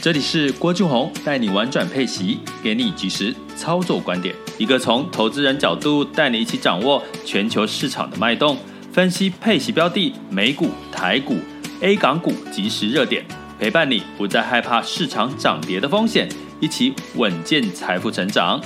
这里是郭俊宏带你玩转配息，给你及时操作观点，一个从投资人角度带你一起掌握全球市场的脉动，分析配息标的、美股、台股、A 港股即时热点，陪伴你不再害怕市场涨跌的风险，一起稳健财富成长。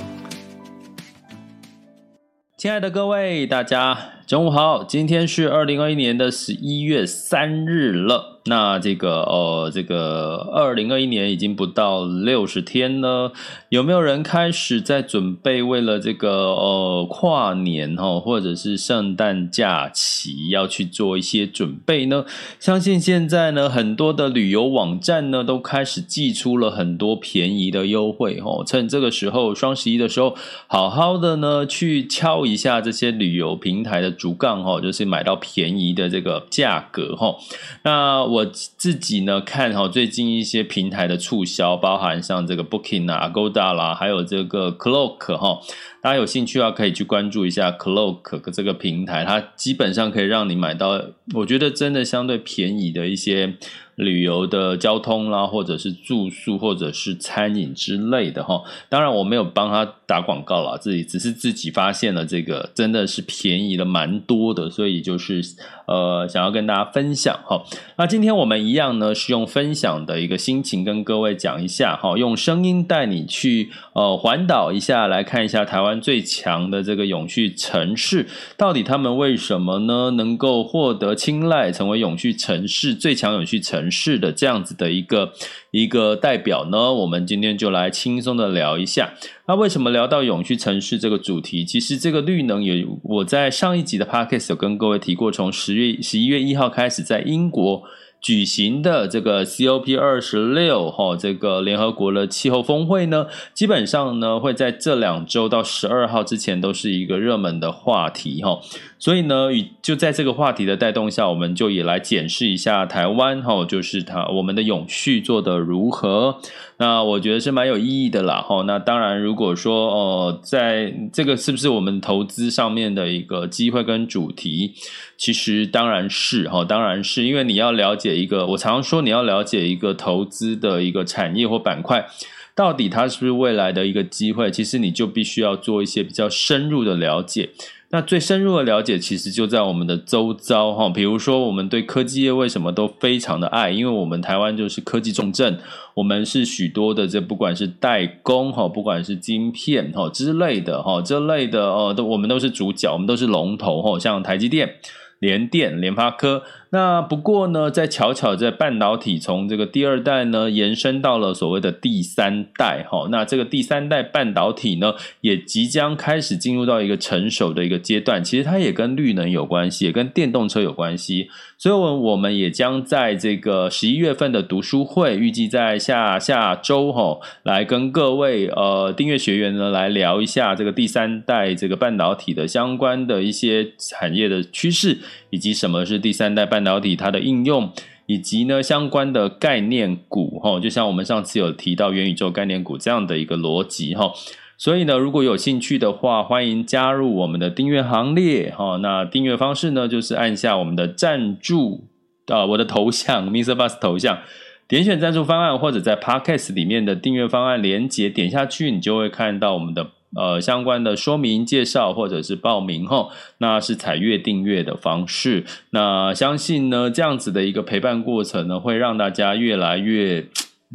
亲爱的各位，大家中午好，今天是二零二一年的十一月三日了。那这个呃，这个二零二一年已经不到六十天了，有没有人开始在准备为了这个呃跨年哈，或者是圣诞假期要去做一些准备呢？相信现在呢，很多的旅游网站呢都开始寄出了很多便宜的优惠哈，趁这个时候双十一的时候，好好的呢去敲一下这些旅游平台的竹杠哈，就是买到便宜的这个价格哈，那。我自己呢看哈，最近一些平台的促销，包含像这个 Booking 啊、Agoda 啦，还有这个 Clock 哈，大家有兴趣的话可以去关注一下 Cloak 这个平台，它基本上可以让你买到，我觉得真的相对便宜的一些。旅游的交通啦，或者是住宿，或者是餐饮之类的哈。当然，我没有帮他打广告啦，自己只是自己发现了这个真的是便宜了蛮多的，所以就是呃想要跟大家分享哈。那今天我们一样呢，是用分享的一个心情跟各位讲一下哈，用声音带你去呃环岛一下，来看一下台湾最强的这个永续城市，到底他们为什么呢能够获得青睐，成为永续城市最强永续城市。的，这样子的一个一个代表呢，我们今天就来轻松的聊一下。那为什么聊到永续城市这个主题？其实这个绿能也，我在上一集的 podcast 有跟各位提过，从十月十一月一号开始，在英国举行的这个 COP 二十六哈，这个联合国的气候峰会呢，基本上呢会在这两周到十二号之前都是一个热门的话题哈。所以呢，与就在这个话题的带动下，我们就也来检视一下台湾哈，就是它我们的永续做得如何。那我觉得是蛮有意义的啦哈。那当然，如果说呃，在这个是不是我们投资上面的一个机会跟主题，其实当然是哈，当然是因为你要了解一个，我常常说你要了解一个投资的一个产业或板块，到底它是不是未来的一个机会，其实你就必须要做一些比较深入的了解。那最深入的了解，其实就在我们的周遭哈。比如说，我们对科技业为什么都非常的爱？因为我们台湾就是科技重镇，我们是许多的这不管是代工哈，不管是晶片哈之类的哈，这类的哦，都我们都是主角，我们都是龙头哈，像台积电、联电、联发科。那不过呢，在巧巧在半导体从这个第二代呢延伸到了所谓的第三代哈，那这个第三代半导体呢也即将开始进入到一个成熟的一个阶段，其实它也跟绿能有关系，也跟电动车有关系，所以我我们也将在这个十一月份的读书会，预计在下下周哈来跟各位呃订阅学员呢来聊一下这个第三代这个半导体的相关的一些产业的趋势，以及什么是第三代半。导体它的应用，以及呢相关的概念股哈，就像我们上次有提到元宇宙概念股这样的一个逻辑哈，所以呢，如果有兴趣的话，欢迎加入我们的订阅行列哈。那订阅方式呢，就是按下我们的赞助啊，我的头像 Mr. Bus 头像，点选赞助方案，或者在 Podcast 里面的订阅方案连接点下去，你就会看到我们的。呃，相关的说明介绍或者是报名后，那是采月订阅的方式。那相信呢，这样子的一个陪伴过程呢，会让大家越来越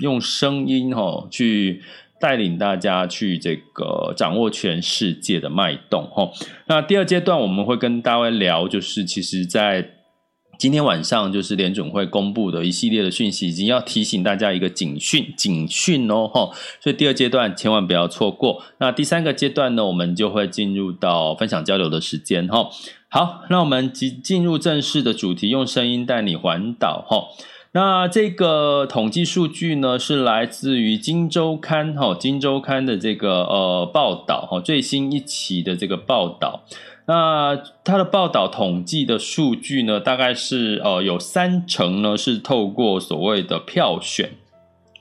用声音哈，去带领大家去这个掌握全世界的脉动哈。那第二阶段我们会跟大家聊，就是其实在。今天晚上就是联准会公布的一系列的讯息，已经要提醒大家一个警讯，警讯哦，哈，所以第二阶段千万不要错过。那第三个阶段呢，我们就会进入到分享交流的时间，哈。好，那我们进进入正式的主题，用声音带你环岛，哈。那这个统计数据呢，是来自于《金周刊》哈，《今周刊》的这个呃报道哈，最新一期的这个报道。那他的报道统计的数据呢，大概是呃有三成呢是透过所谓的票选。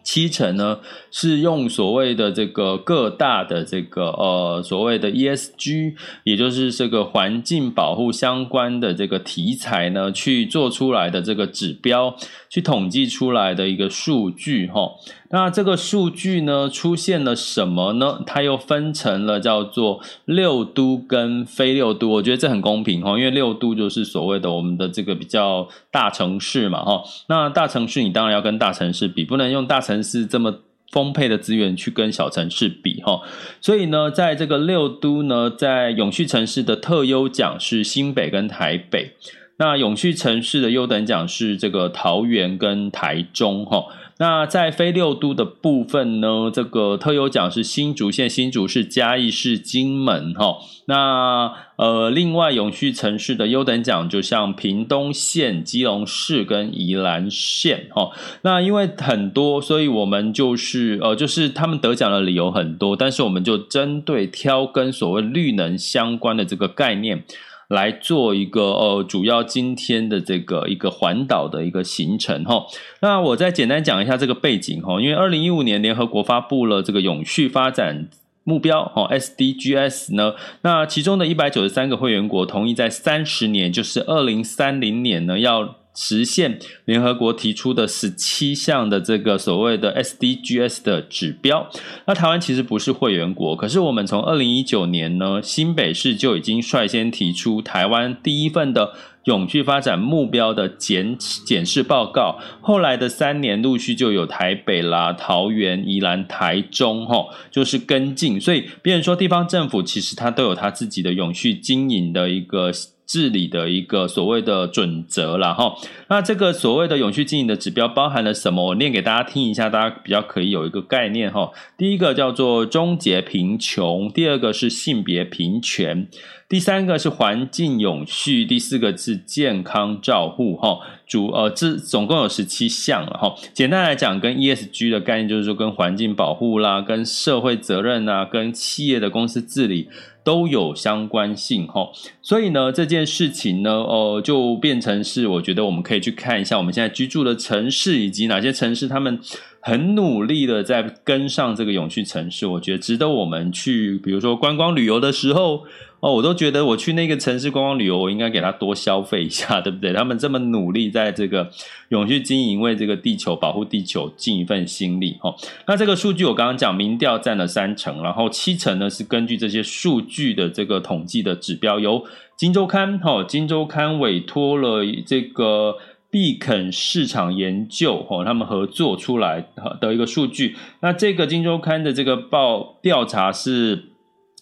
七成呢是用所谓的这个各大的这个呃所谓的 ESG，也就是这个环境保护相关的这个题材呢去做出来的这个指标，去统计出来的一个数据哈。那这个数据呢出现了什么呢？它又分成了叫做六都跟非六都，我觉得这很公平哈，因为六都就是所谓的我们的这个比较大城市嘛哈。那大城市你当然要跟大城市比，不能用大城市这么丰沛的资源去跟小城市比哈。所以呢，在这个六都呢，在永续城市的特优奖是新北跟台北，那永续城市的优等奖是这个桃园跟台中哈。那在非六都的部分呢，这个特优奖是新竹县、新竹市、嘉义市、金门哈。那呃，另外永续城市的优等奖就像屏东县、基隆市跟宜兰县哈。那因为很多，所以我们就是呃，就是他们得奖的理由很多，但是我们就针对挑跟所谓绿能相关的这个概念。来做一个呃，主要今天的这个一个环岛的一个行程哈。那我再简单讲一下这个背景哈，因为二零一五年联合国发布了这个永续发展目标哦 SDGs 呢，那其中的一百九十三个会员国同意在三十年，就是二零三零年呢要。实现联合国提出的十七项的这个所谓的 SDGs 的指标。那台湾其实不是会员国，可是我们从二零一九年呢，新北市就已经率先提出台湾第一份的永续发展目标的检检视报告。后来的三年，陆续就有台北啦、桃园、宜兰、台中，吼，就是跟进。所以，别人说地方政府其实它都有它自己的永续经营的一个。治理的一个所谓的准则了哈，那这个所谓的永续经营的指标包含了什么？我念给大家听一下，大家比较可以有一个概念哈。第一个叫做终结贫穷，第二个是性别平权，第三个是环境永续，第四个是健康照护哈。主呃，这总共有十七项了哈。简单来讲，跟 ESG 的概念就是说，跟环境保护啦，跟社会责任啊，跟企业的公司治理。都有相关性哈，所以呢，这件事情呢，呃，就变成是我觉得我们可以去看一下我们现在居住的城市，以及哪些城市他们很努力的在跟上这个永续城市，我觉得值得我们去，比如说观光旅游的时候。哦，我都觉得我去那个城市观光旅游，我应该给他多消费一下，对不对？他们这么努力，在这个永续经营，为这个地球保护地球尽一份心力。哈，那这个数据我刚刚讲，民调占了三成，然后七成呢是根据这些数据的这个统计的指标，由金周刊哈，金周刊委托了这个必肯市场研究哈，他们合作出来的一个数据。那这个金周刊的这个报调查是。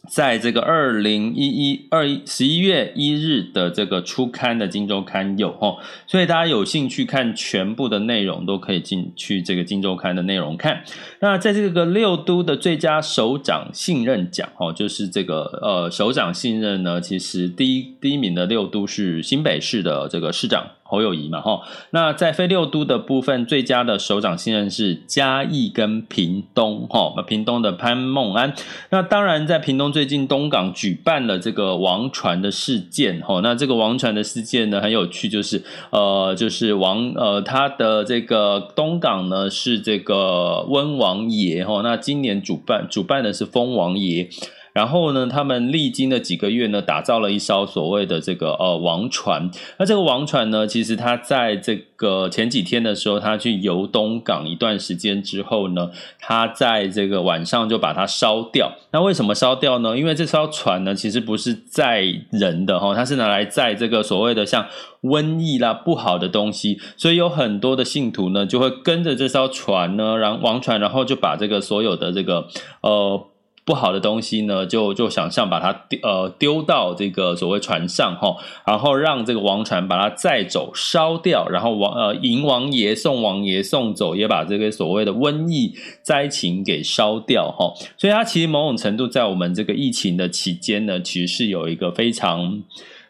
在这个二零一一二一十一月一日的这个初刊的《金周刊》有哦，所以大家有兴趣看全部的内容，都可以进去这个《金周刊》的内容看。那在这个六都的最佳首长信任奖，齁，就是这个呃首长信任呢，其实第一第一名的六都是新北市的这个市长。侯友宜嘛，哈，那在非六都的部分，最佳的首长信任是嘉义跟屏东，哈，那屏东的潘孟安。那当然，在屏东最近东港举办了这个王船的事件，哈，那这个王船的事件呢很有趣，就是呃，就是王呃他的这个东港呢是这个温王爷，哈，那今年主办主办的是封王爷。然后呢，他们历经了几个月呢，打造了一艘所谓的这个呃王船。那这个王船呢，其实它在这个前几天的时候，他去游东港一段时间之后呢，他在这个晚上就把它烧掉。那为什么烧掉呢？因为这艘船呢，其实不是载人的哈，它是拿来载这个所谓的像瘟疫啦不好的东西，所以有很多的信徒呢，就会跟着这艘船呢，然后王船，然后就把这个所有的这个呃。不好的东西呢，就就想象把它丢呃丢到这个所谓船上哈，然后让这个王船把它载走烧掉，然后王呃迎王爷送王爷送走，也把这个所谓的瘟疫灾情给烧掉哈。所以它其实某种程度在我们这个疫情的期间呢，其实是有一个非常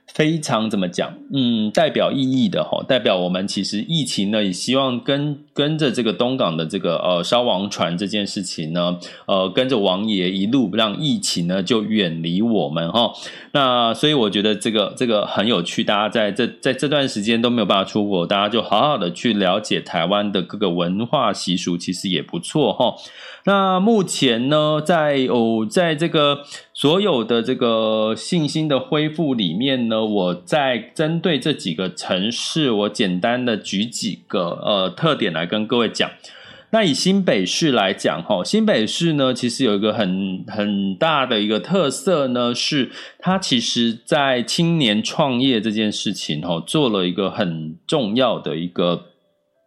非常怎么讲？嗯，代表意义的哈，代表我们其实疫情呢，也希望跟跟着这个东港的这个呃烧王船这件事情呢，呃，跟着王爷一路让疫情呢就远离我们哈。那所以我觉得这个这个很有趣，大家在这在这段时间都没有办法出国，大家就好好的去了解台湾的各个文化习俗，其实也不错哈。那目前呢，在哦，在这个所有的这个信心的恢复里面呢，我在针对这几个城市，我简单的举几个呃特点来跟各位讲。那以新北市来讲，哈，新北市呢，其实有一个很很大的一个特色呢，是它其实在青年创业这件事情，哈，做了一个很重要的一个。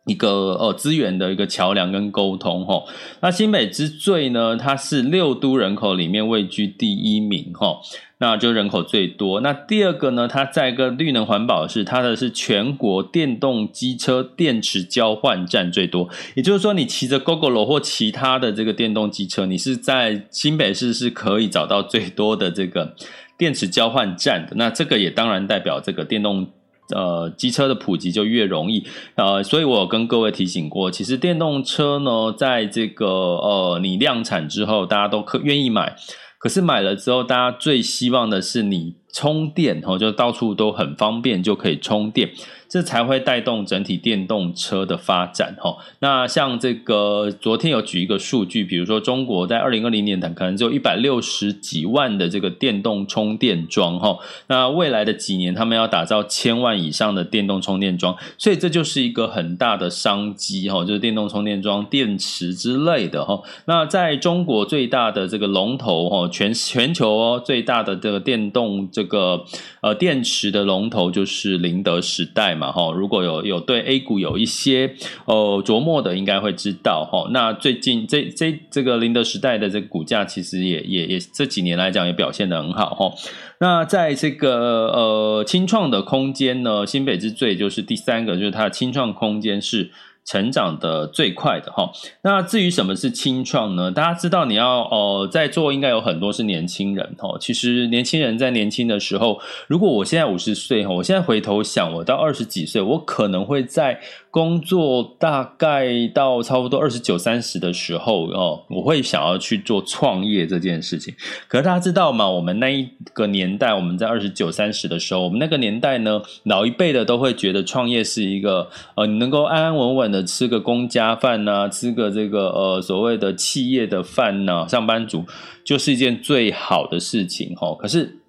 一个呃资源的一个桥梁跟沟通哈，那新北之最呢，它是六都人口里面位居第一名哈，那就人口最多。那第二个呢，它在一个绿能环保是它的是全国电动机车电池交换站最多，也就是说，你骑着 Gogoro 或其他的这个电动机车，你是在新北市是可以找到最多的这个电池交换站的。那这个也当然代表这个电动。呃，机车的普及就越容易，呃，所以我跟各位提醒过，其实电动车呢，在这个呃，你量产之后，大家都可愿意买，可是买了之后，大家最希望的是你充电，哦，就到处都很方便就可以充电。这才会带动整体电动车的发展哈。那像这个昨天有举一个数据，比如说中国在二零二零年，可能只有一百六十几万的这个电动充电桩哈。那未来的几年，他们要打造千万以上的电动充电桩，所以这就是一个很大的商机哈，就是电动充电桩、电池之类的哈。那在中国最大的这个龙头哈，全全球哦最大的这个电动这个呃电池的龙头就是宁德时代。嘛哈，如果有有对 A 股有一些呃琢磨的，应该会知道哈。那最近这这这个林德时代的这个股价，其实也也也这几年来讲也表现得很好哈。那在这个呃清创的空间呢，新北之最就是第三个，就是它的清创空间是。成长的最快的哈，那至于什么是青创呢？大家知道你要呃在座应该有很多是年轻人哈。其实年轻人在年轻的时候，如果我现在五十岁哈，我现在回头想，我到二十几岁，我可能会在。工作大概到差不多二十九、三十的时候哦，我会想要去做创业这件事情。可是大家知道吗？我们那一个年代，我们在二十九、三十的时候，我们那个年代呢，老一辈的都会觉得创业是一个呃，你能够安安稳稳的吃个公家饭呐、吃个这个呃所谓的企业的饭呐、上班族就是一件最好的事情哈。可是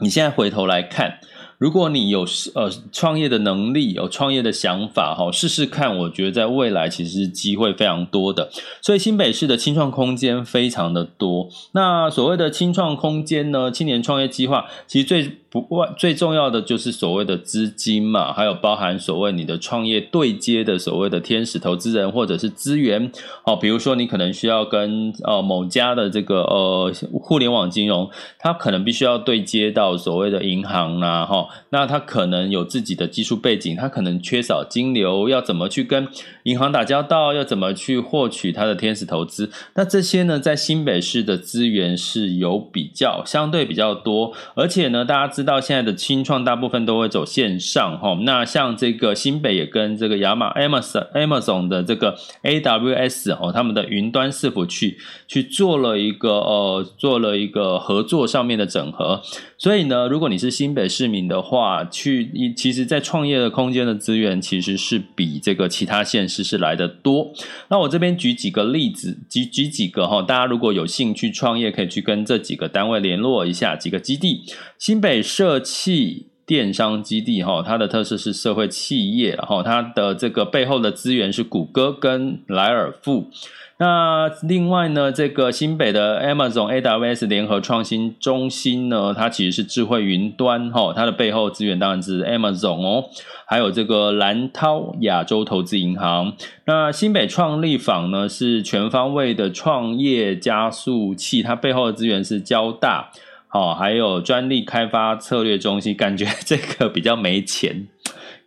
你现在回头来看。如果你有呃创业的能力，有创业的想法，哈，试试看，我觉得在未来其实机会非常多的。所以新北市的青创空间非常的多。那所谓的青创空间呢，青年创业计划，其实最不外最重要的就是所谓的资金嘛，还有包含所谓你的创业对接的所谓的天使投资人或者是资源，哦，比如说你可能需要跟呃某家的这个呃互联网金融，它可能必须要对接到所谓的银行啊，哈，那它可能有自己的技术背景，它可能缺少金流，要怎么去跟银行打交道，要怎么去获取它的天使投资？那这些呢，在新北市的资源是有比较相对比较多，而且呢，大家知。到现在的青创大部分都会走线上哈，那像这个新北也跟这个亚马 Amazon Amazon 的这个 AWS 哦，他们的云端伺服去去做了一个呃做了一个合作上面的整合，所以呢，如果你是新北市民的话，去其实，在创业的空间的资源其实是比这个其他县市是来的多。那我这边举几个例子，举举几个哈，大家如果有兴趣创业，可以去跟这几个单位联络一下，几个基地，新北。社企电商基地哈，它的特色是社会企业，然后它的这个背后的资源是谷歌跟莱尔富。那另外呢，这个新北的 Amazon AWS 联合创新中心呢，它其实是智慧云端哈，它的背后资源当然是 Amazon 哦，还有这个蓝涛亚洲投资银行。那新北创立坊呢，是全方位的创业加速器，它背后的资源是交大。哦，还有专利开发策略中心，感觉 这个比较没钱，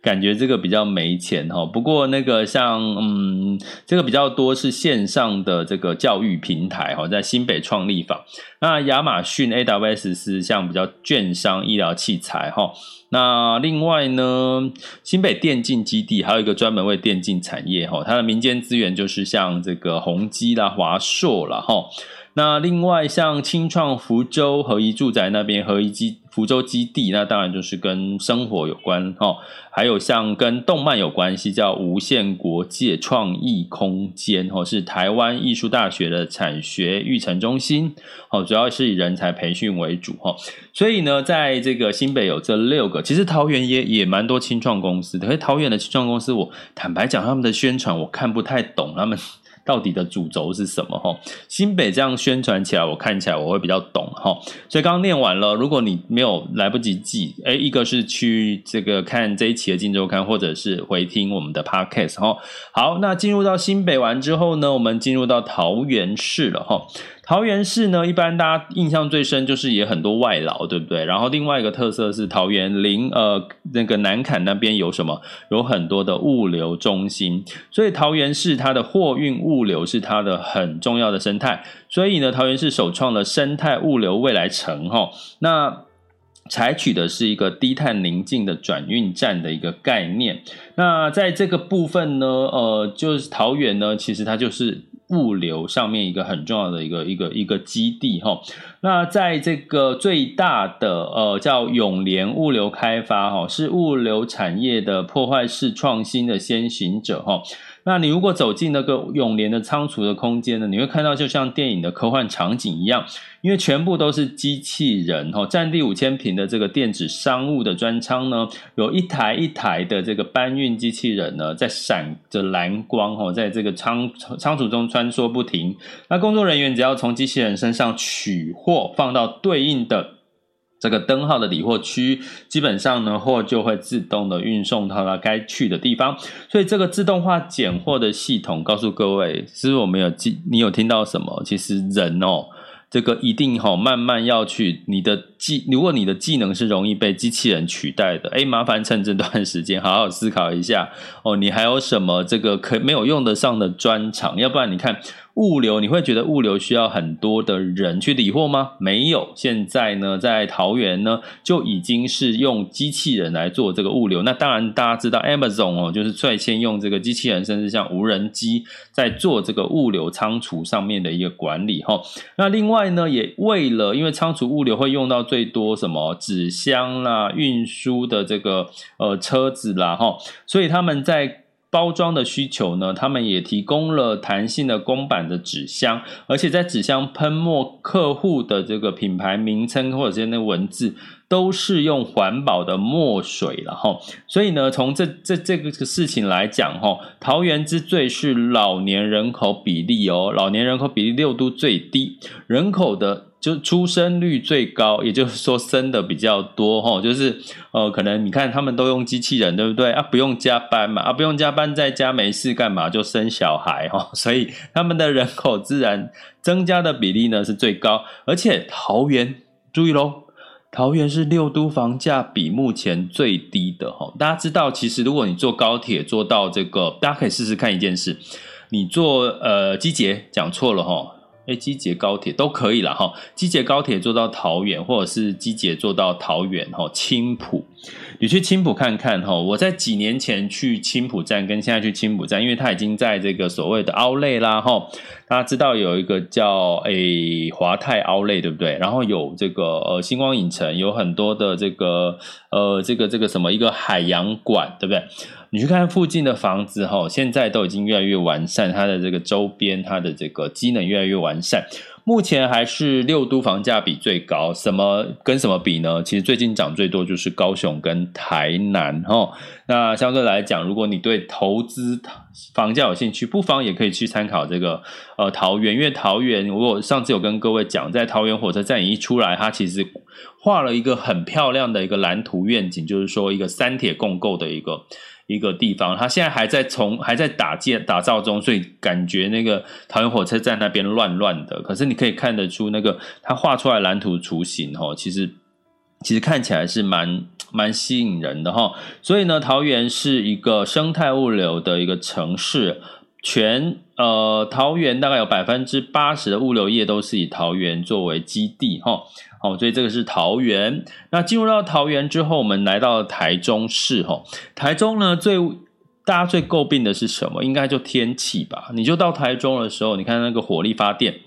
感觉这个比较没钱哈。不过那个像嗯，这个比较多是线上的这个教育平台哈，在新北创立坊。那亚马逊 AWS 是像比较券商、医疗器材哈。那另外呢，新北电竞基地还有一个专门为电竞产业哈，它的民间资源就是像这个宏基啦、华硕啦哈。那另外像青创福州合一住宅那边合一基福州基地，那当然就是跟生活有关哈。还有像跟动漫有关系，叫无限国界创意空间哈，是台湾艺术大学的产学育成中心哦，主要是以人才培训为主哈。所以呢，在这个新北有这六个，其实桃园也也蛮多青创公司的。可是桃园的青创公司，我坦白讲，他们的宣传我看不太懂他们。到底的主轴是什么？哈，新北这样宣传起来，我看起来我会比较懂哈。所以刚刚念完了，如果你没有来不及记，哎，一个是去这个看这一期的《金周刊》，或者是回听我们的 Podcast 哈。好，那进入到新北完之后呢，我们进入到桃园市了哈。桃园市呢，一般大家印象最深就是也很多外劳，对不对？然后另外一个特色是桃园林呃那个南崁那边有什么？有很多的物流中心，所以桃园市它的货运物流是它的很重要的生态。所以呢，桃园市首创了生态物流未来城哈，那采取的是一个低碳宁静的转运站的一个概念。那在这个部分呢，呃，就是桃园呢，其实它就是。物流上面一个很重要的一个一个一个基地哈，那在这个最大的呃叫永联物流开发哈，是物流产业的破坏式创新的先行者哈。那你如果走进那个永联的仓储的空间呢，你会看到就像电影的科幻场景一样，因为全部都是机器人哦，占地五千平的这个电子商务的专仓呢，有一台一台的这个搬运机器人呢，在闪着蓝光哦，在这个仓仓储中穿梭不停。那工作人员只要从机器人身上取货，放到对应的。这个灯号的理货区，基本上呢，货就会自动的运送到它该去的地方。所以这个自动化拣货的系统，告诉各位，是我们有记？你有听到什么？其实人哦，这个一定哈，慢慢要去你的技。如果你的技能是容易被机器人取代的，哎，麻烦趁这段时间好好思考一下哦，你还有什么这个可没有用得上的专长？要不然你看。物流，你会觉得物流需要很多的人去理货吗？没有，现在呢，在桃园呢，就已经是用机器人来做这个物流。那当然，大家知道 Amazon 哦，就是率先用这个机器人，甚至像无人机在做这个物流仓储上面的一个管理哈。那另外呢，也为了因为仓储物流会用到最多什么纸箱啦、运输的这个呃车子啦哈，所以他们在。包装的需求呢，他们也提供了弹性的公版的纸箱，而且在纸箱喷墨客户的这个品牌名称或者是那文字，都是用环保的墨水了哈。所以呢，从这这这个事情来讲哈，桃园之最是老年人口比例哦，老年人口比例六都最低，人口的。就出生率最高，也就是说生的比较多哈，就是呃，可能你看他们都用机器人，对不对啊？不用加班嘛，啊，不用加班，在家没事干嘛就生小孩哈，所以他们的人口自然增加的比例呢是最高，而且桃园注意喽，桃园是六都房价比目前最低的齁。大家知道，其实如果你坐高铁坐到这个，大家可以试试看一件事，你坐呃机捷讲错了齁。哎，机捷高铁都可以了哈。机捷高铁坐到桃园，或者是机捷坐到桃园哈，青埔，你去青埔看看哈。我在几年前去青埔站，跟现在去青埔站，因为它已经在这个所谓的 Outlet 啦哈。大家知道有一个叫诶华泰 Outlet 对不对？然后有这个呃星光影城，有很多的这个呃这个这个什么一个海洋馆，对不对？你去看附近的房子哈，现在都已经越来越完善，它的这个周边，它的这个机能越来越完善。目前还是六都房价比最高，什么跟什么比呢？其实最近涨最多就是高雄跟台南哈。那相对来讲，如果你对投资房价有兴趣，不妨也可以去参考这个呃桃园，因为桃园我上次有跟各位讲，在桃园火车站一出来，它其实画了一个很漂亮的一个蓝图愿景，就是说一个三铁共构的一个。一个地方，它现在还在从还在打建打造中，所以感觉那个桃园火车站那边乱乱的。可是你可以看得出那个它画出来蓝图雏形，其实其实看起来是蛮蛮吸引人的哈。所以呢，桃园是一个生态物流的一个城市，全呃桃园大概有百分之八十的物流业都是以桃园作为基地哈。好，所以这个是桃园。那进入到桃园之后，我们来到了台中市哈。台中呢，最大家最诟病的是什么？应该就天气吧。你就到台中的时候，你看那个火力发电，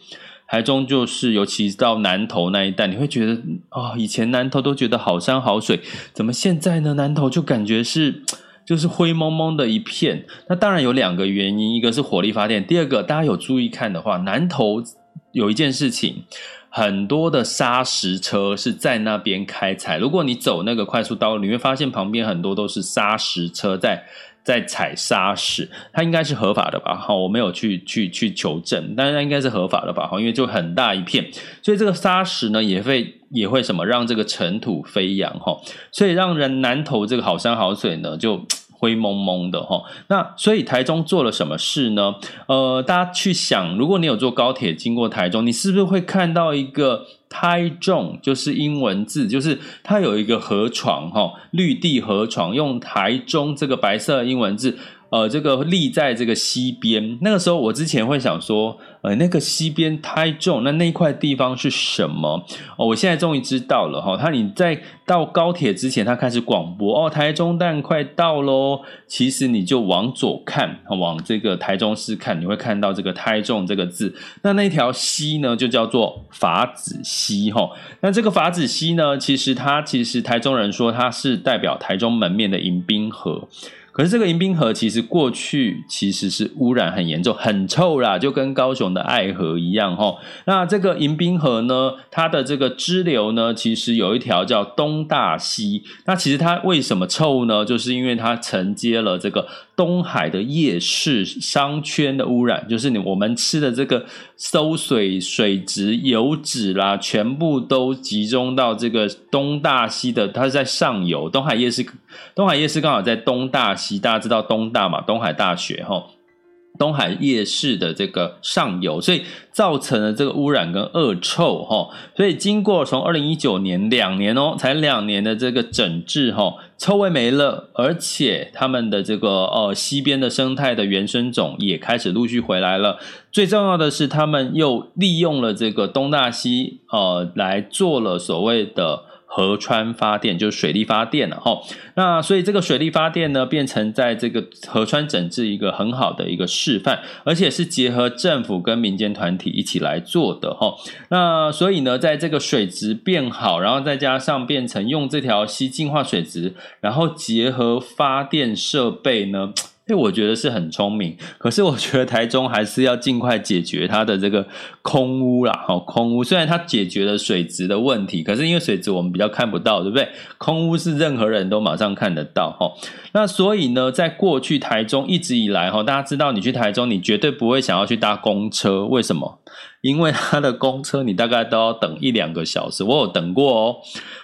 台中就是，尤其到南投那一带，你会觉得、哦，以前南投都觉得好山好水，怎么现在呢？南投就感觉是 就是灰蒙蒙的一片。那当然有两个原因，一个是火力发电，第二个大家有注意看的话，南投有一件事情。很多的砂石车是在那边开采。如果你走那个快速道路，你会发现旁边很多都是砂石车在在采砂石，它应该是合法的吧？哈，我没有去去去求证，但是它应该是合法的吧？哈，因为就很大一片，所以这个砂石呢也会也会什么让这个尘土飞扬哈，所以让人南投这个好山好水呢就。灰蒙蒙的哈，那所以台中做了什么事呢？呃，大家去想，如果你有坐高铁经过台中，你是不是会看到一个台中，就是英文字，就是它有一个河床哈，绿地河床，用台中这个白色英文字。呃，这个立在这个西边，那个时候我之前会想说，呃，那个西边台中，那那一块地方是什么？哦，我现在终于知道了哈。他你在到高铁之前，他开始广播哦，台中站快到喽。其实你就往左看，往这个台中市看，你会看到这个台中这个字。那那条溪呢，就叫做法子溪哈。那这个法子溪呢，其实它其实台中人说它是代表台中门面的迎宾河。可是这个迎宾河其实过去其实是污染很严重，很臭啦，就跟高雄的爱河一样齁。那这个迎宾河呢，它的这个支流呢，其实有一条叫东大溪。那其实它为什么臭呢？就是因为它承接了这个东海的夜市商圈的污染，就是你我们吃的这个馊水水质、油脂啦，全部都集中到这个东大溪的，它是在上游，东海夜市，东海夜市刚好在东大溪。大家知道东大嘛？东海大学哈，东海夜市的这个上游，所以造成了这个污染跟恶臭哈。所以经过从二零一九年两年哦，才两年的这个整治哈，臭味没了，而且他们的这个呃西边的生态的原生种也开始陆续回来了。最重要的是，他们又利用了这个东大溪呃来做了所谓的。河川发电就是水力发电了哈，那所以这个水力发电呢，变成在这个河川整治一个很好的一个示范，而且是结合政府跟民间团体一起来做的哈。那所以呢，在这个水质变好，然后再加上变成用这条溪净化水质，然后结合发电设备呢。因为我觉得是很聪明，可是我觉得台中还是要尽快解决它的这个空屋啦。哈，空屋虽然它解决了水质的问题，可是因为水质我们比较看不到，对不对？空屋是任何人都马上看得到。哈，那所以呢，在过去台中一直以来，哈，大家知道你去台中，你绝对不会想要去搭公车，为什么？因为他的公车你大概都要等一两个小时，我有等过哦。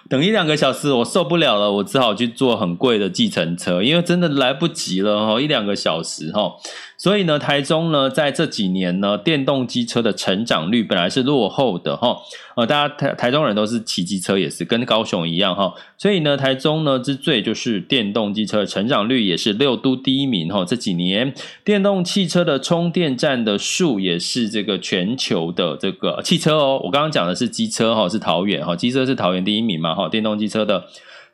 等一两个小时，我受不了了，我只好去坐很贵的计程车，因为真的来不及了哦，一两个小时哈。所以呢，台中呢，在这几年呢，电动机车的成长率本来是落后的哈。呃，大家台台中人都是骑机车，也是跟高雄一样哈。所以呢，台中呢之最就是电动机车的成长率也是六都第一名哈。这几年电动汽车的充电站的数也是这个全球的这个汽车哦。我刚刚讲的是机车哈，是桃园哈，机车是桃园第一名嘛哈，电动机车的。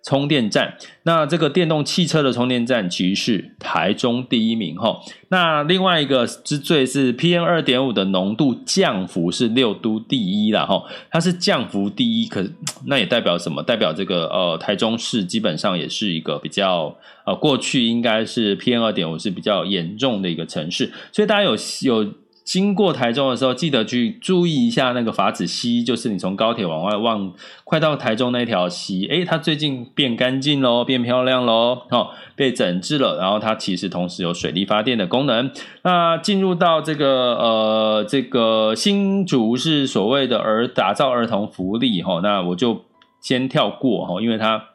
充电站，那这个电动汽车的充电站其实是台中第一名哈。那另外一个之最是 PM 二点五的浓度降幅是六都第一啦哈。它是降幅第一，可 那也代表什么？代表这个呃台中市基本上也是一个比较呃过去应该是 PM 二点五是比较严重的一个城市，所以大家有有。经过台中的时候，记得去注意一下那个法子溪，就是你从高铁往外望，快到台中那条溪，诶，它最近变干净喽，变漂亮喽，哦，被整治了。然后它其实同时有水力发电的功能。那进入到这个呃，这个新竹是所谓的儿打造儿童福利哈，那我就先跳过哈，因为它。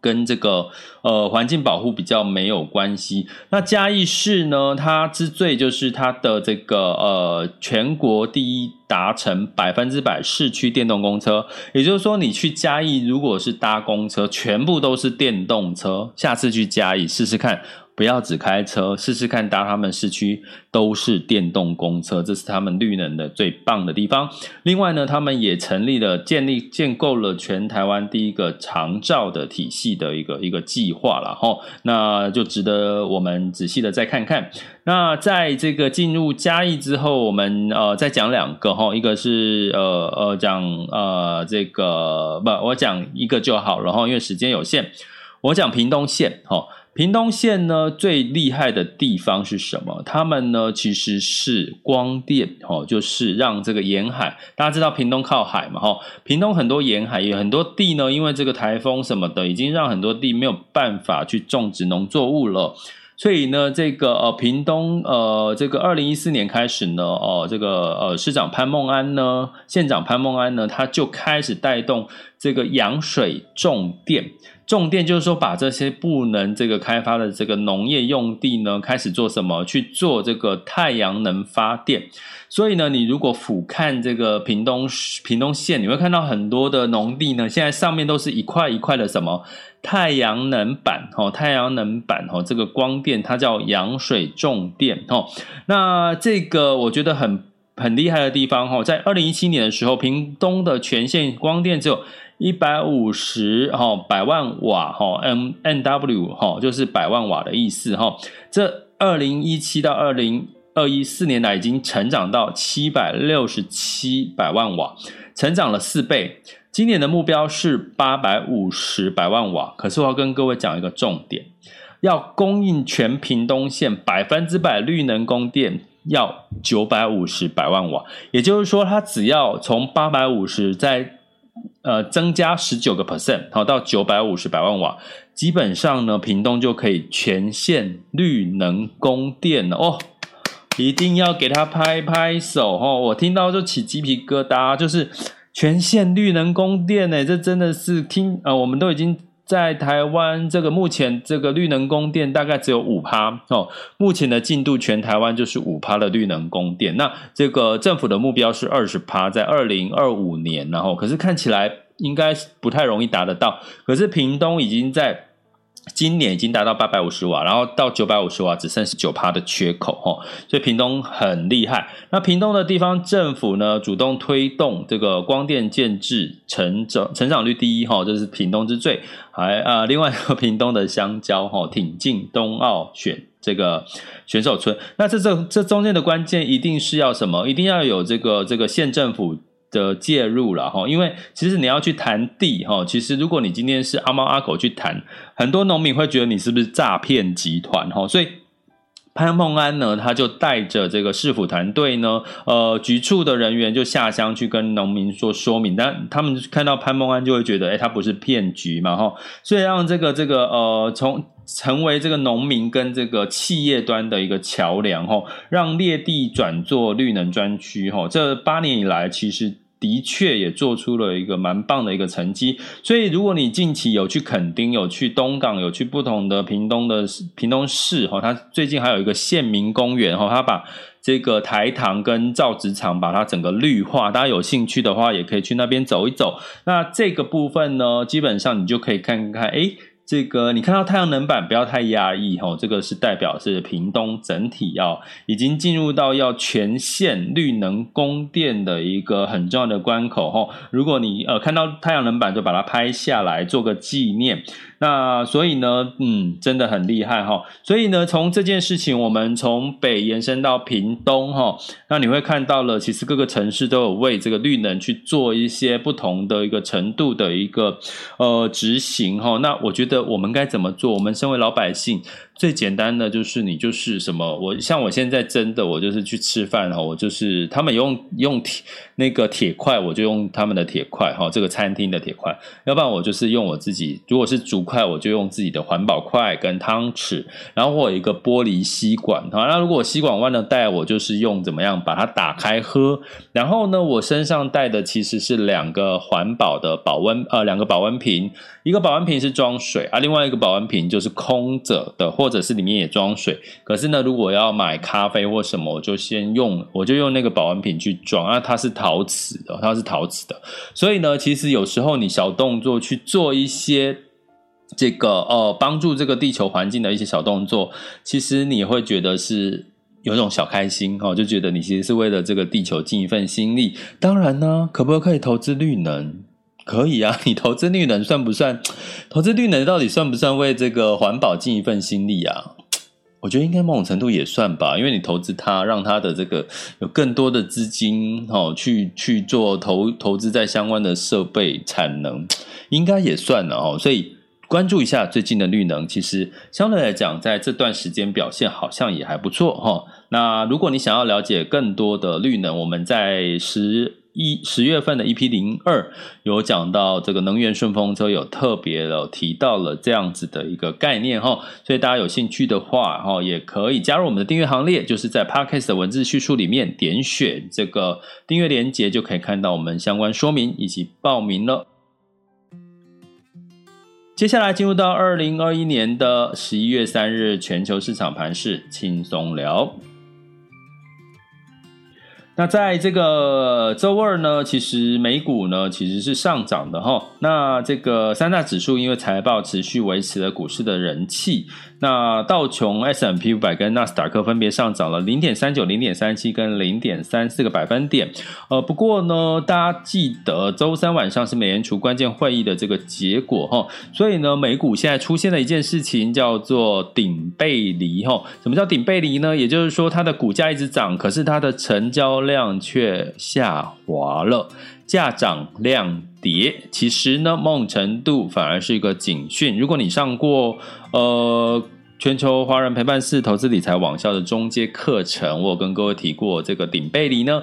跟这个呃环境保护比较没有关系。那嘉义市呢，它之最就是它的这个呃全国第一达成百分之百市区电动公车，也就是说，你去嘉义如果是搭公车，全部都是电动车。下次去嘉义试试看。不要只开车，试试看搭他们市区都是电动公车，这是他们绿能的最棒的地方。另外呢，他们也成立了、建立、建构了全台湾第一个长照的体系的一个一个计划了哈。那就值得我们仔细的再看看。那在这个进入嘉义之后，我们呃再讲两个哈，一个是呃呃讲呃这个不，我讲一个就好了哈，因为时间有限，我讲屏东县哈。屏东县呢，最厉害的地方是什么？他们呢，其实是光电哦，就是让这个沿海，大家知道屏东靠海嘛，哈，屏东很多沿海有很多地呢，因为这个台风什么的，已经让很多地没有办法去种植农作物了。所以呢，这个呃，屏东呃，这个二零一四年开始呢，哦、呃，这个呃，市长潘孟安呢，县长潘孟安呢，他就开始带动这个扬水种电。种电就是说，把这些不能这个开发的这个农业用地呢，开始做什么？去做这个太阳能发电。所以呢，你如果俯瞰这个屏东屏东县，你会看到很多的农地呢，现在上面都是一块一块的什么？太阳能板，哦，太阳能板，哦，这个光电它叫扬水种电，哦，那这个我觉得很很厉害的地方，哦，在二零一七年的时候，屏东的全县光电只有一百五十，哈，百万瓦，哈，M N W，哈，就是百万瓦的意思，哈，这二零一七到二零二一四年来已经成长到七百六十七百万瓦，成长了四倍。今年的目标是八百五十百万瓦，可是我要跟各位讲一个重点，要供应全屏东县百分之百绿能供电，要九百五十百万瓦，也就是说，它只要从八百五十再呃增加十九个 percent，好到九百五十百万瓦，基本上呢，屏东就可以全线绿能供电了哦，一定要给他拍拍手哦，我听到就起鸡皮疙瘩，就是。全线绿能供电呢，这真的是听呃，我们都已经在台湾这个目前这个绿能供电大概只有五趴哦，目前的进度全台湾就是五趴的绿能供电，那这个政府的目标是二十趴，在二零二五年，然后可是看起来应该不太容易达得到，可是屏东已经在。今年已经达到八百五十瓦，然后到九百五十瓦只剩十九趴的缺口哈，所以屏东很厉害。那屏东的地方政府呢，主动推动这个光电建置，成长成长率第一哈，这是屏东之最。还啊，另外一个屏东的香蕉哈，挺进东奥选这个选手村。那这这这中间的关键一定是要什么？一定要有这个这个县政府。的介入了哈，因为其实你要去谈地哈，其实如果你今天是阿猫阿狗去谈，很多农民会觉得你是不是诈骗集团哈，所以潘孟安呢，他就带着这个市府团队呢，呃，局处的人员就下乡去跟农民做说明，但他们看到潘孟安就会觉得，哎，他不是骗局嘛哈，所以让这个这个呃，从成为这个农民跟这个企业端的一个桥梁哈，让劣地转做绿能专区哈，这八年以来其实。的确也做出了一个蛮棒的一个成绩，所以如果你近期有去垦丁、有去东港、有去不同的屏东的屏东市哈，它最近还有一个县民公园哈，它把这个台糖跟造纸厂把它整个绿化，大家有兴趣的话也可以去那边走一走。那这个部分呢，基本上你就可以看看，哎。这个你看到太阳能板不要太压抑哈，这个是代表是屏东整体要已经进入到要全线绿能供电的一个很重要的关口哈。如果你呃看到太阳能板就把它拍下来做个纪念。那所以呢，嗯，真的很厉害哈。所以呢，从这件事情，我们从北延伸到屏东哈，那你会看到了，其实各个城市都有为这个绿能去做一些不同的一个程度的一个呃执行哈。那我觉得我们该怎么做？我们身为老百姓。最简单的就是你就是什么，我像我现在真的我就是去吃饭哈，我就是他们用用铁那个铁块，我就用他们的铁块哈，这个餐厅的铁块，要不然我就是用我自己，如果是竹筷，我就用自己的环保筷跟汤匙，然后我有一个玻璃吸管啊。那如果吸管弯了带，我就是用怎么样把它打开喝。然后呢，我身上带的其实是两个环保的保温呃，两个保温瓶，一个保温瓶是装水啊，另外一个保温瓶就是空着的，或者是里面也装水。可是呢，如果要买咖啡或什么，我就先用我就用那个保温瓶去装啊，它是陶瓷的，它是陶瓷的，所以呢，其实有时候你小动作去做一些。这个呃，帮助这个地球环境的一些小动作，其实你会觉得是有一种小开心哦，就觉得你其实是为了这个地球尽一份心力。当然呢，可不可以投资绿能？可以啊，你投资绿能算不算？投资绿能到底算不算为这个环保尽一份心力啊？我觉得应该某种程度也算吧，因为你投资它，让它的这个有更多的资金哦，去去做投投资在相关的设备产能，应该也算了哦，所以。关注一下最近的绿能，其实相对来讲，在这段时间表现好像也还不错哈。那如果你想要了解更多的绿能，我们在十一十月份的 EP 零二有讲到这个能源顺风车，有特别的提到了这样子的一个概念哈。所以大家有兴趣的话哈，也可以加入我们的订阅行列，就是在 Podcast 的文字叙述里面点选这个订阅连接，就可以看到我们相关说明以及报名了。接下来进入到二零二一年的十一月三日全球市场盘势轻松聊。那在这个周二呢，其实美股呢其实是上涨的哈。那这个三大指数因为财报持续维持了股市的人气。那道琼 S M P 五百跟纳斯达克分别上涨了零点三九、零点三七跟零点三四个百分点。呃，不过呢，大家记得周三晚上是美联储关键会议的这个结果哈，所以呢，美股现在出现了一件事情叫做顶背离哈。什么叫顶背离呢？也就是说，它的股价一直涨，可是它的成交量却下滑了，价涨量跌。其实呢，某种程度反而是一个警讯。如果你上过呃，全球华人陪伴式投资理财网校的中阶课程，我跟各位提过，这个顶背离呢，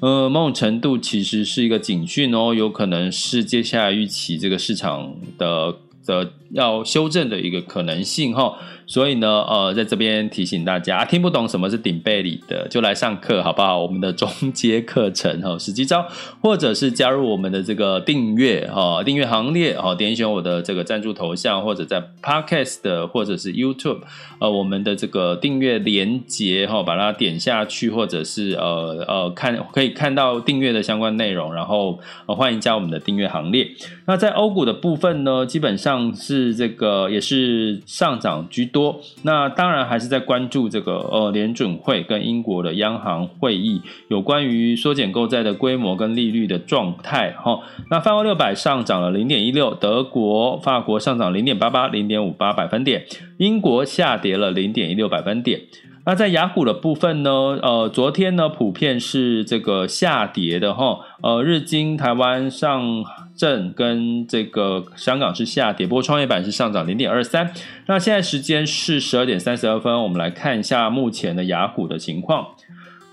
呃，某种程度其实是一个警讯哦，有可能是接下来预期这个市场的的要修正的一个可能性哈。所以呢，呃，在这边提醒大家，听不懂什么是顶背离的，就来上课好不好？我们的中阶课程哈，十几招，或者是加入我们的这个订阅哈，订阅行列哈，点选我的这个赞助头像，或者在 Podcast 的或者是 YouTube，呃，我们的这个订阅连接哈，把它点下去，或者是呃呃看可以看到订阅的相关内容，然后呃欢迎加我们的订阅行列。那在欧股的部分呢，基本上是这个也是上涨居多，那当然还是在关注这个呃联准会跟英国的央行会议有关于缩减购债的规模跟利率的状态哈。那泛欧六百上涨了零点一六，德国、法国上涨零点八八、零点五八百分点，英国下跌了零点一六百分点。那在雅股的部分呢，呃，昨天呢普遍是这个下跌的哈，呃，日经台湾上。正跟这个香港是下跌，不过创业板是上涨零点二三。那现在时间是十二点三十二分，我们来看一下目前的雅股的情况。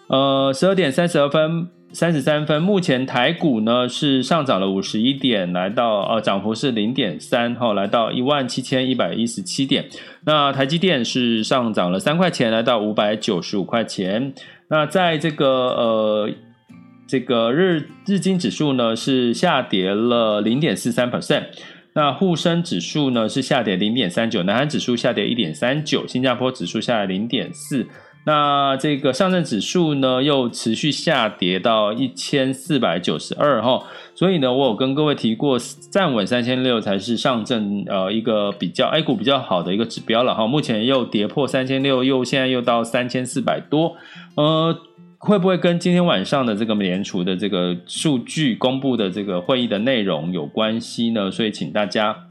呃，十二点三十二分三十三分，目前台股呢是上涨了五十一点，来到呃涨幅是零点三，哈，来到一万七千一百一十七点。那台积电是上涨了三块钱，来到五百九十五块钱。那在这个呃。这个日日经指数呢是下跌了零点四三 percent，那沪深指数呢是下跌零点三九，南韩指数下跌一点三九，新加坡指数下跌零点四，那这个上证指数呢又持续下跌到一千四百九十二哈，所以呢我有跟各位提过，站稳三千六才是上证呃一个比较 A 股比较好的一个指标了哈，目前又跌破三千六，又现在又到三千四百多，呃。会不会跟今天晚上的这个美联储的这个数据公布的这个会议的内容有关系呢？所以请大家。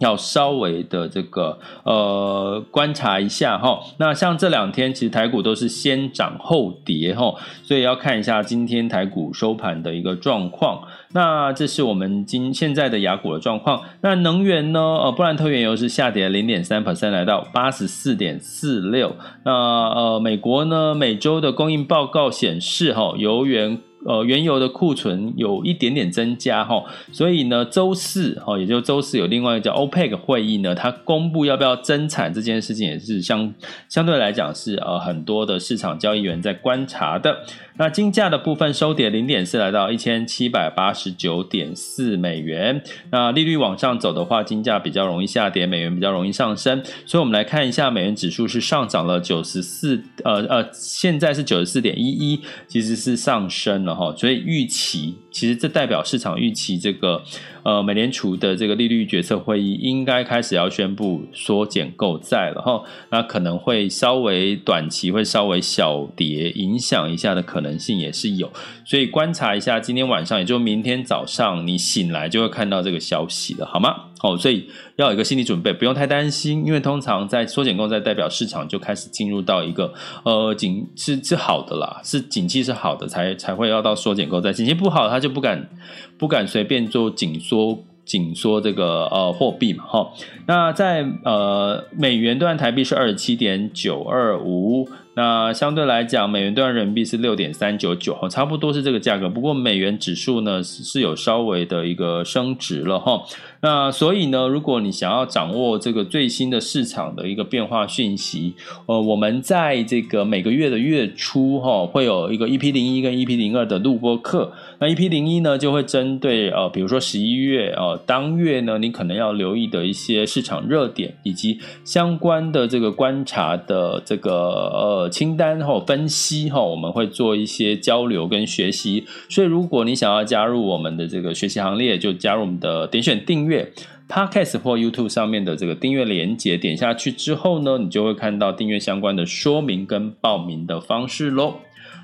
要稍微的这个呃观察一下哈，那像这两天其实台股都是先涨后跌哈，所以要看一下今天台股收盘的一个状况。那这是我们今现在的雅股的状况。那能源呢？呃，布兰特原油是下跌零点三 percent，来到八十四点四六。那呃，美国呢，每周的供应报告显示哈，油源。呃原油的库存有一点点增加哈，所以呢周四哈，也就周四有另外一个叫 OPEC 会议呢，它公布要不要增产这件事情也是相相对来讲是呃很多的市场交易员在观察的。那金价的部分收跌零点四，来到一千七百八十九点四美元。那利率往上走的话，金价比较容易下跌，美元比较容易上升。所以，我们来看一下美元指数是上涨了九十四，呃呃，现在是九十四点一一，其实是上升了哈。所以预期，其实这代表市场预期这个。呃，美联储的这个利率决策会议应该开始要宣布缩减购债了哈，那可能会稍微短期会稍微小跌，影响一下的可能性也是有，所以观察一下今天晚上，也就明天早上你醒来就会看到这个消息了，好吗？哦，所以要有一个心理准备，不用太担心，因为通常在缩减购债代表市场就开始进入到一个呃景是是好的啦，是景气是好的才才会要到缩减购债，景气不好他就不敢不敢随便做紧缩。紧缩这个呃货币嘛哈，那在呃美元兑台币是二十七点九二五，那相对来讲美元兑人民币是六点三九九哈，差不多是这个价格。不过美元指数呢是有稍微的一个升值了哈。那所以呢，如果你想要掌握这个最新的市场的一个变化讯息，呃，我们在这个每个月的月初哈，会有一个 EP 零一跟 EP 零二的录播课。那 EP 零一呢，就会针对呃，比如说十一月呃当月呢，你可能要留意的一些市场热点以及相关的这个观察的这个呃清单后分析哈，我们会做一些交流跟学习。所以，如果你想要加入我们的这个学习行列，就加入我们的点选订阅。Podcast 或 YouTube 上面的这个订阅连接，点下去之后呢，你就会看到订阅相关的说明跟报名的方式喽。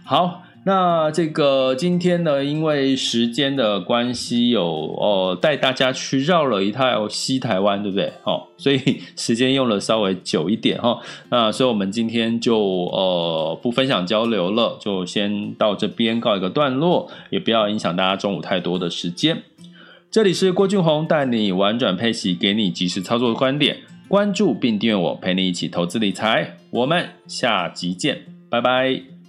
好，那这个今天呢，因为时间的关系，有哦带大家去绕了一趟西台湾，对不对？哦，所以时间用了稍微久一点哈。那所以我们今天就呃不分享交流了，就先到这边告一个段落，也不要影响大家中午太多的时间。这里是郭俊宏带你玩转配息，给你及时操作的观点。关注并订阅我，陪你一起投资理财。我们下集见，拜拜。